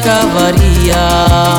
acabaría.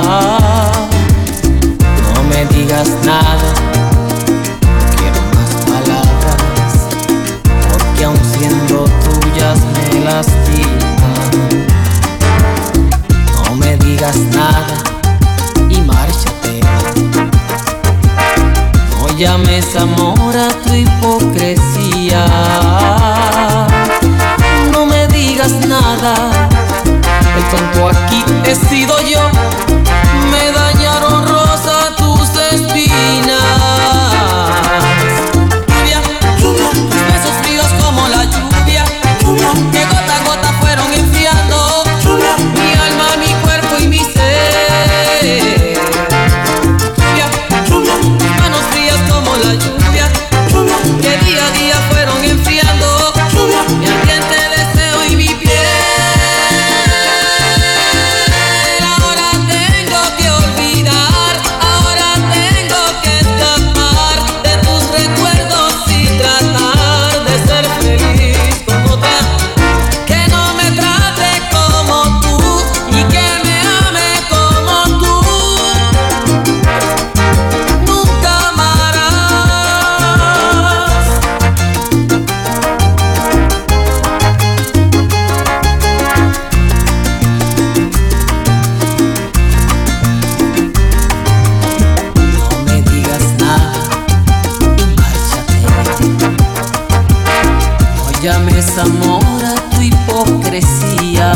llames amor a tu hipocresía.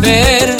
volver.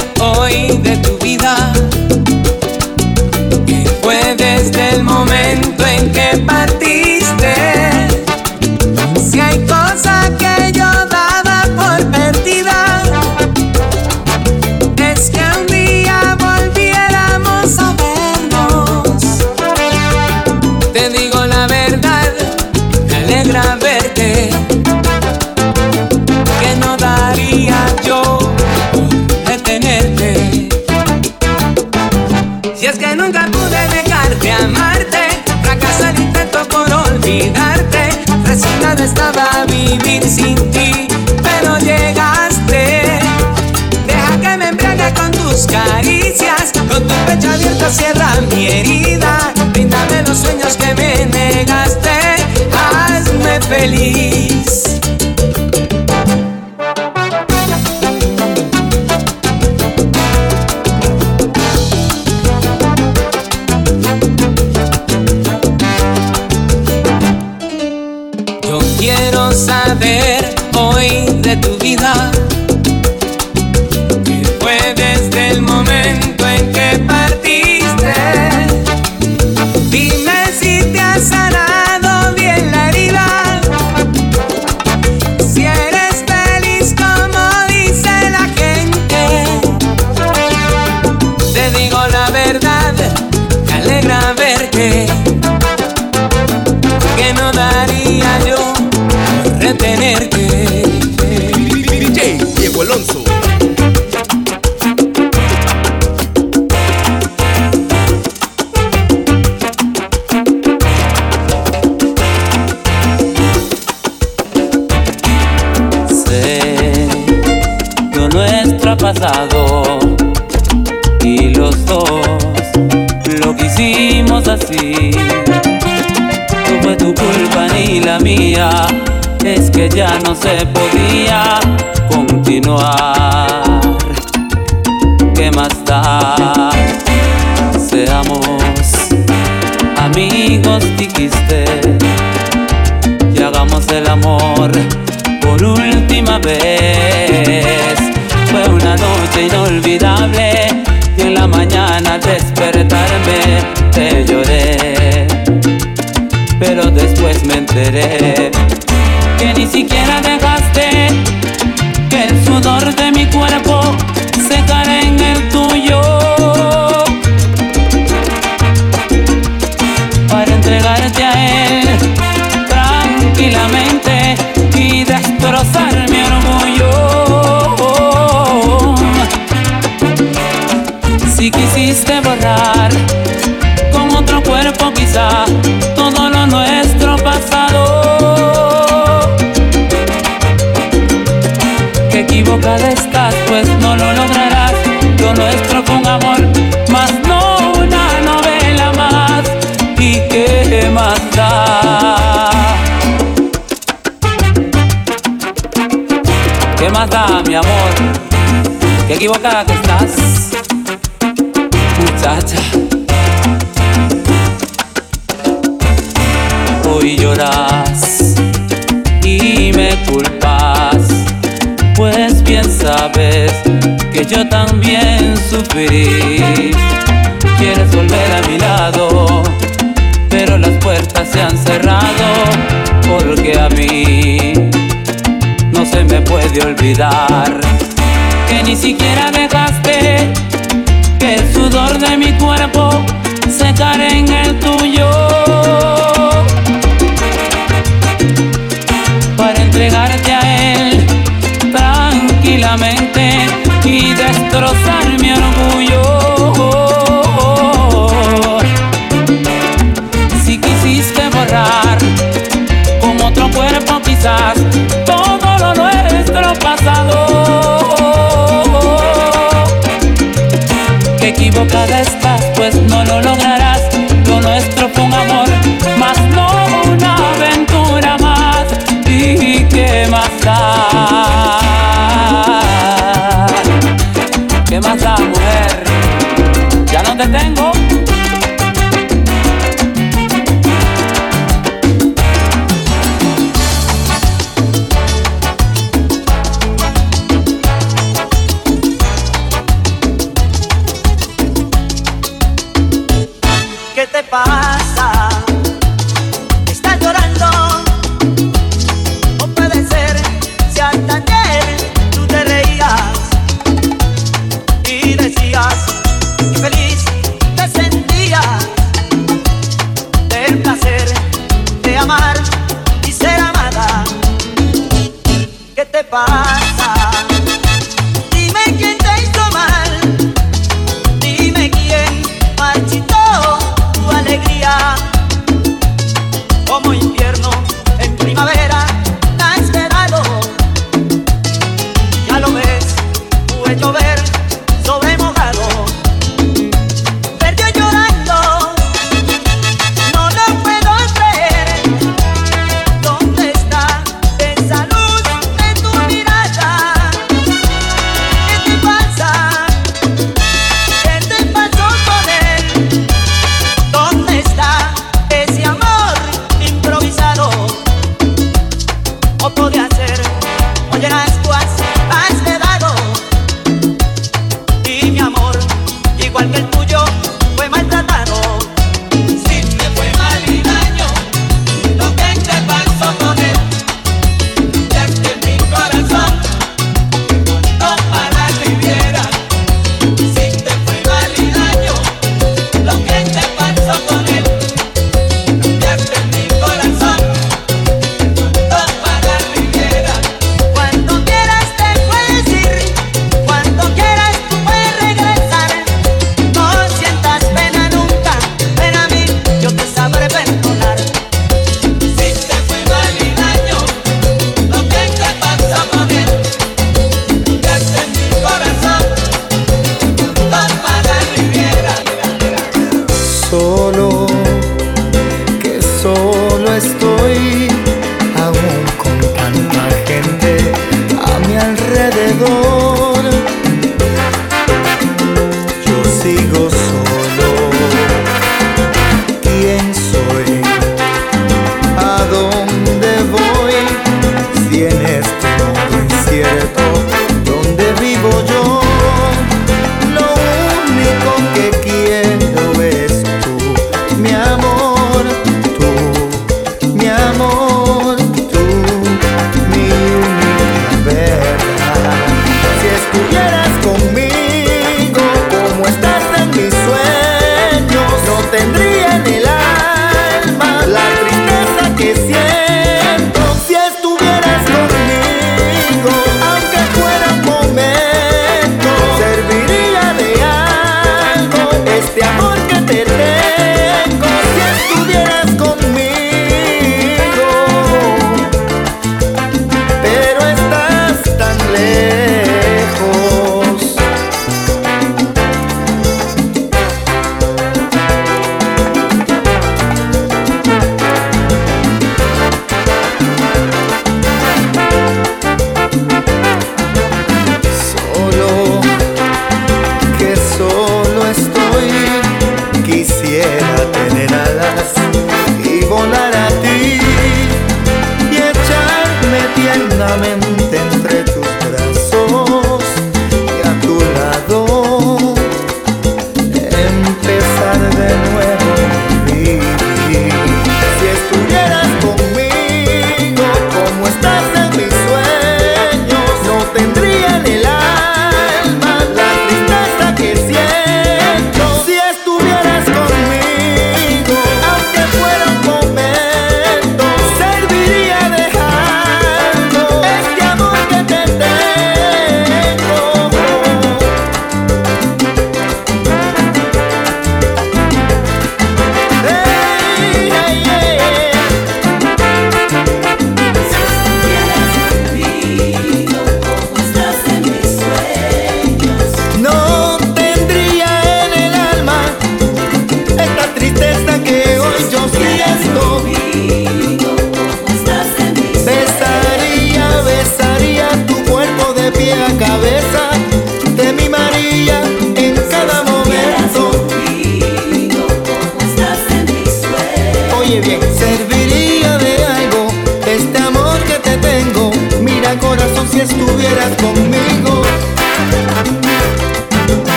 Si eres feliz y los dos lo que hicimos así. No fue tu culpa ni la mía, es que ya no se podía continuar. ¿Qué más da? Seamos amigos, dijiste, y hagamos el amor por última vez. Una noche inolvidable y en la mañana despertarme te lloré. Pero después me enteré que ni siquiera dejaste ¿Qué más da, mi amor? Qué equivocada que estás, muchacha. Hoy lloras y me culpas, pues bien sabes que yo también sufrí. Quieres volver a mi lado, pero las puertas se han cerrado porque a mí puede olvidar que ni siquiera dejaste que el sudor de mi cuerpo secara en el tuyo para entregarte a él tranquilamente y destrozar mi orgullo. Si quisiste borrar con otro cuerpo quizás pues no lo lograrás.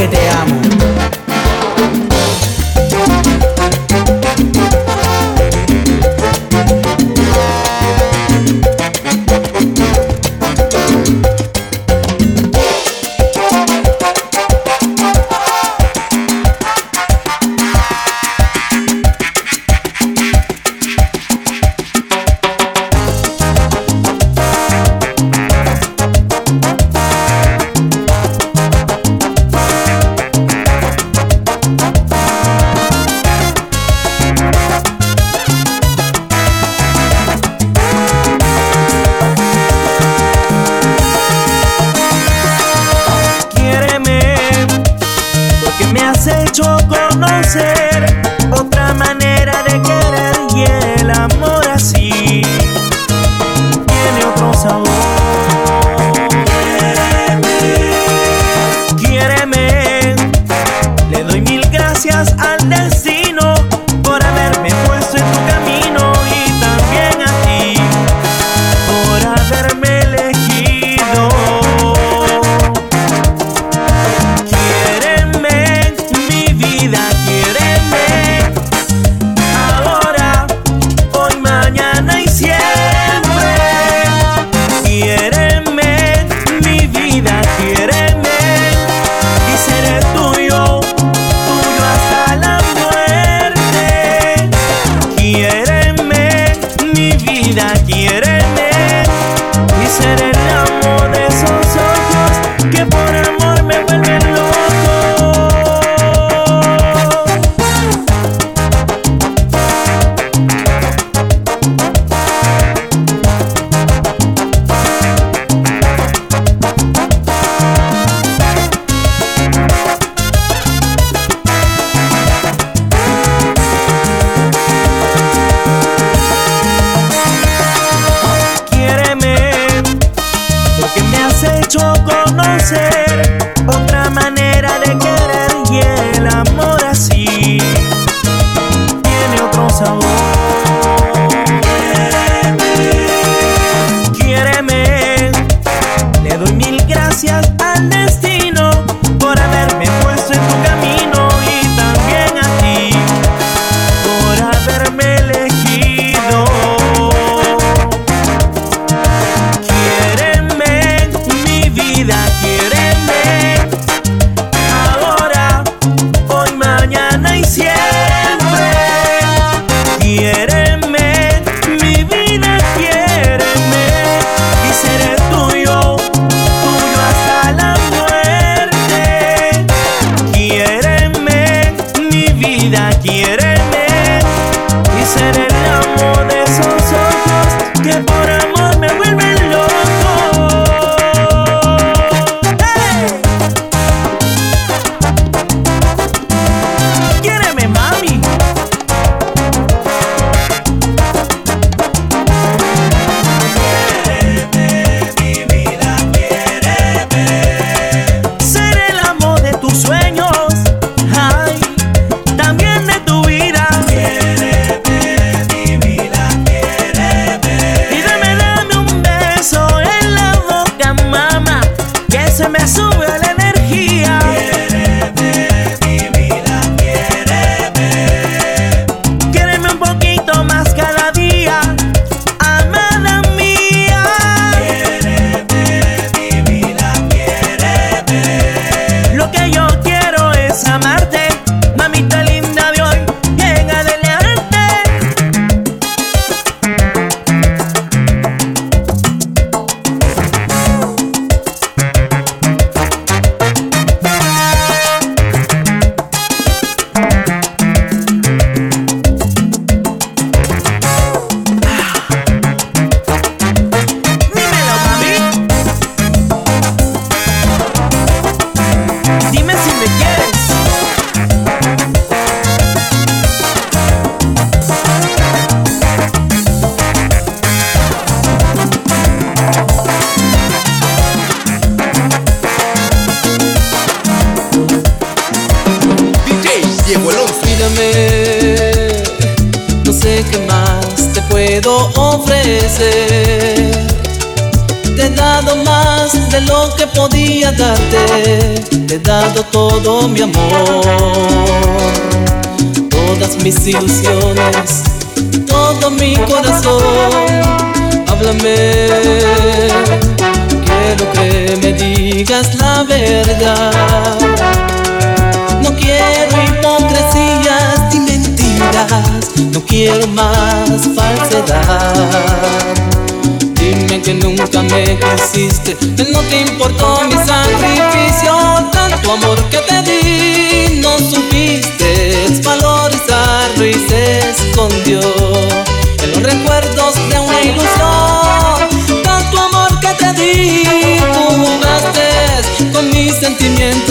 Que te amo.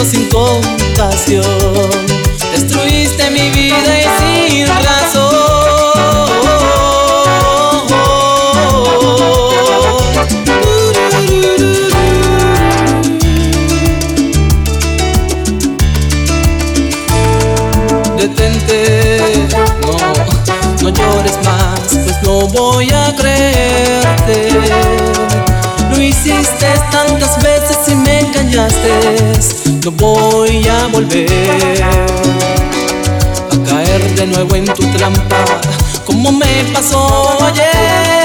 Sin compasión. a caer de nuevo en tu trampa, como me pasó ayer.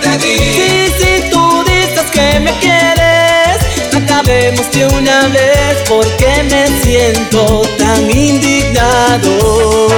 te di. Tú dices que me quieres, acabemos de una vez porque me siento tan indignado.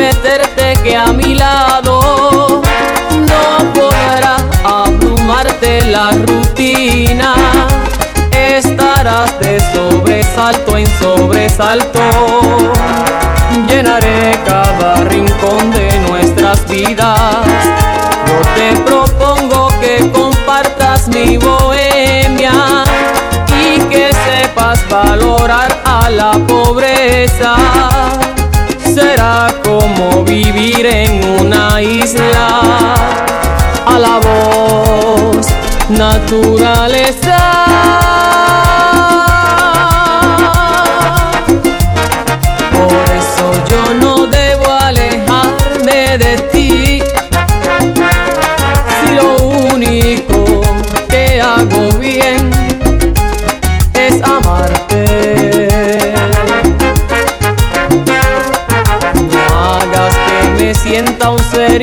prometerte que a mi lado no podrá abrumarte la rutina. Estarás de sobresalto en sobresalto. Llenaré cada rincón de nuestras vidas. Yo te propongo que compartas mi bohemia y que sepas valorar a la pobreza. Será como vivir en una isla. A la voz, naturaleza. Por eso yo no debo alejarme de ti. Então ser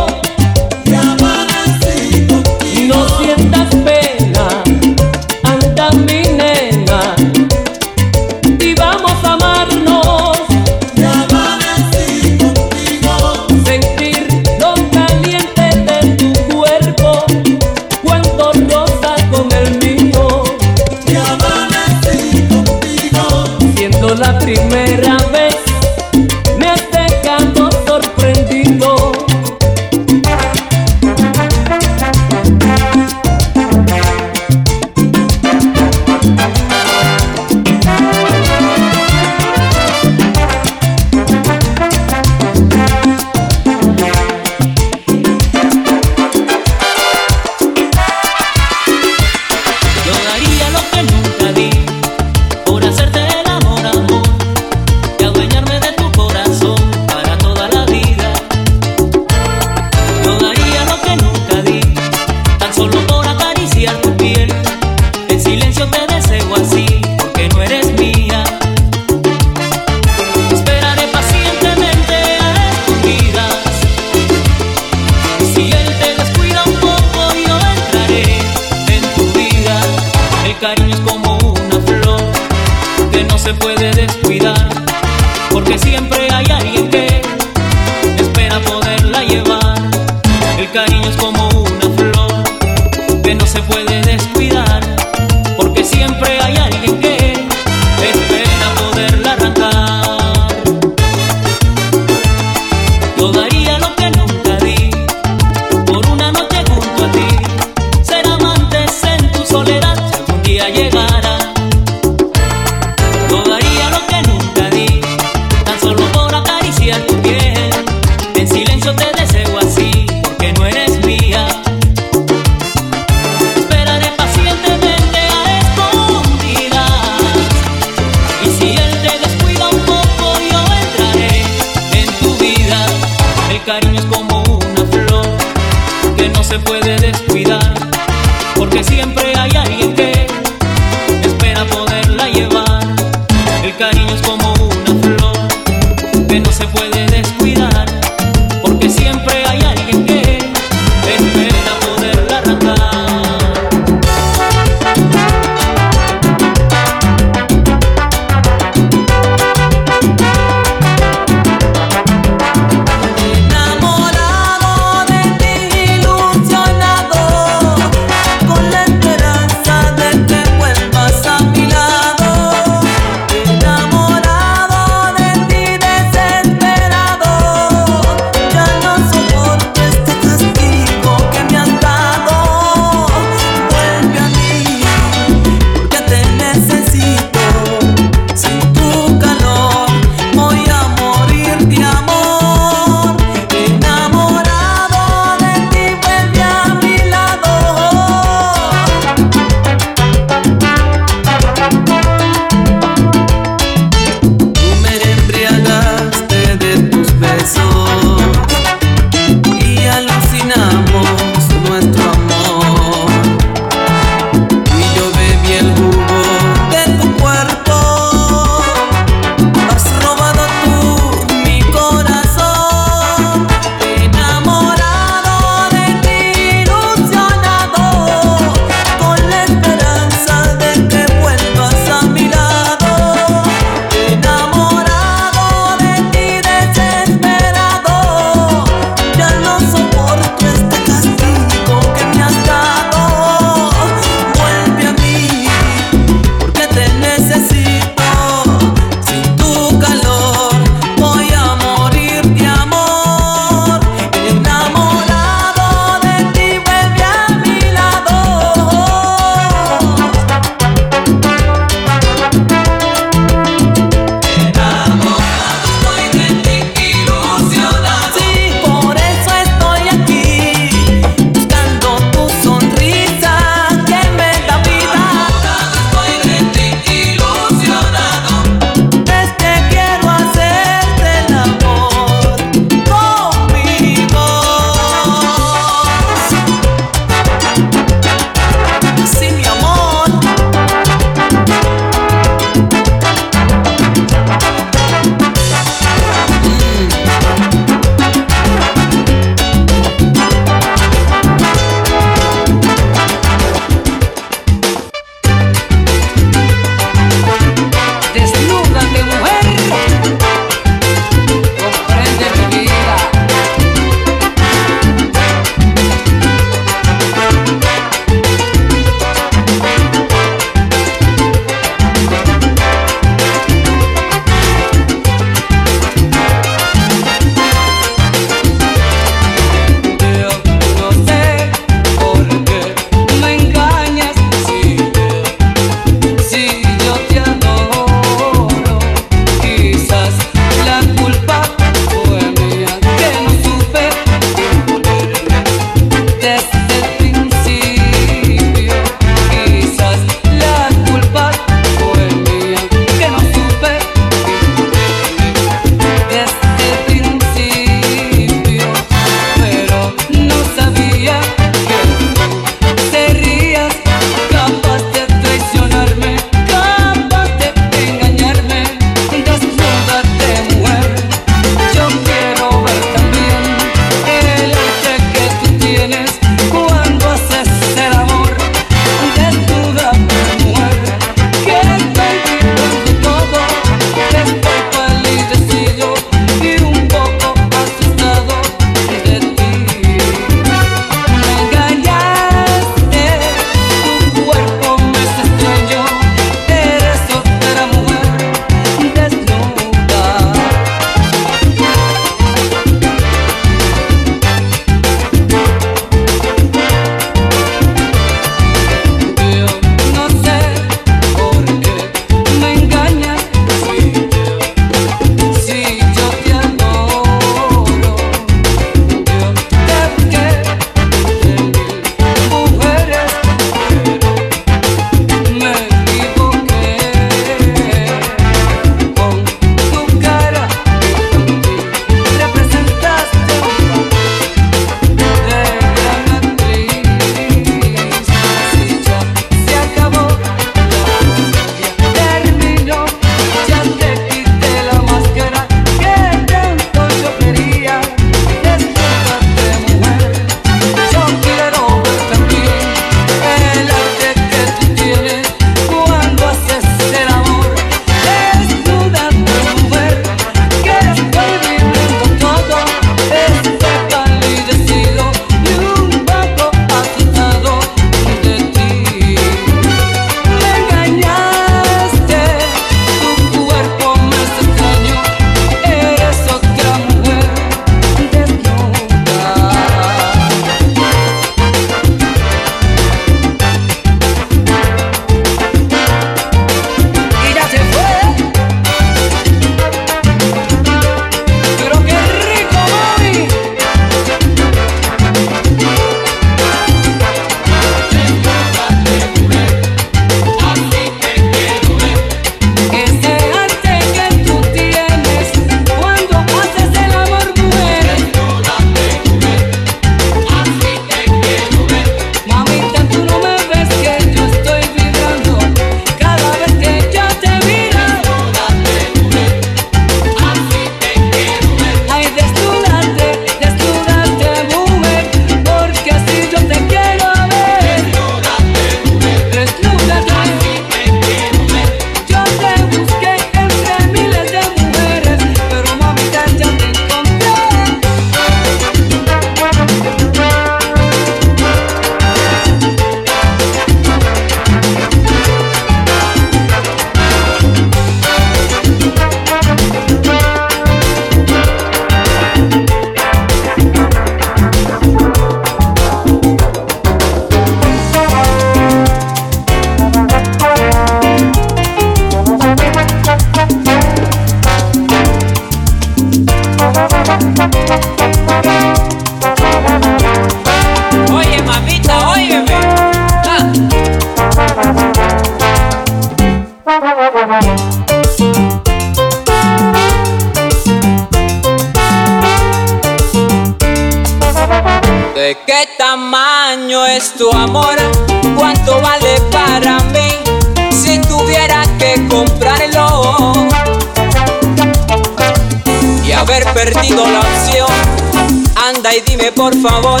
por favor,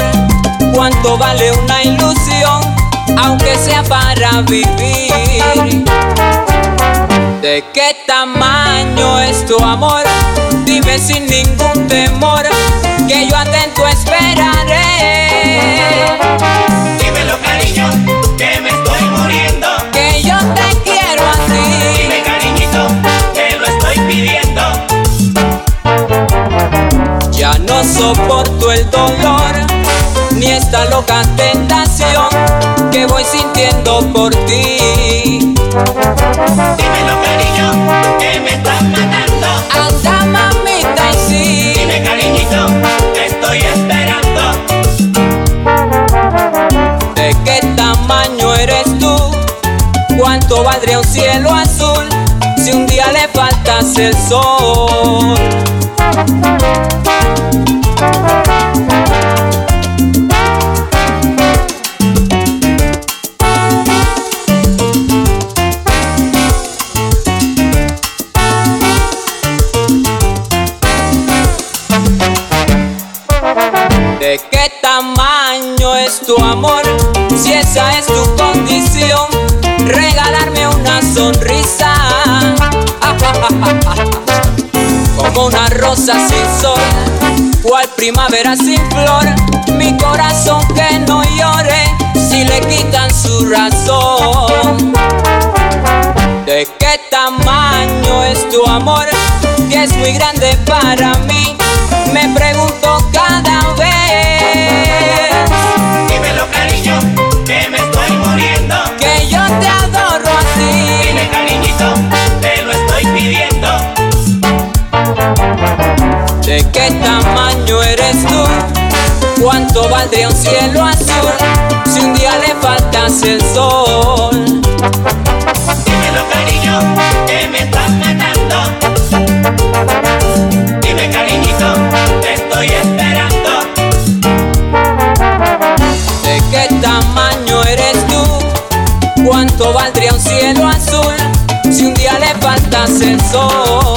¿cuánto vale una ilusión? Aunque sea para vivir. ¿De qué tamaño es tu amor? Dime sin ningún temor que yo soporto el dolor ni esta loca tentación que voy sintiendo por ti. Dímelo cariño, que me estás matando. Anda mamita y sí. Dime cariñito, te estoy esperando. ¿De qué tamaño eres tú? ¿Cuánto valdría un cielo azul el? Primavera sin flor. Mi corazón que no llore si le quitan su razón. ¿De qué tamaño es tu amor? Que es muy grande para mí. ¿Cuánto valdría un cielo azul si un día le faltas el sol? Dímelo cariño, que me estás matando. Dime cariñito, te estoy esperando. ¿De qué tamaño eres tú? ¿Cuánto valdría un cielo azul si un día le faltas el sol?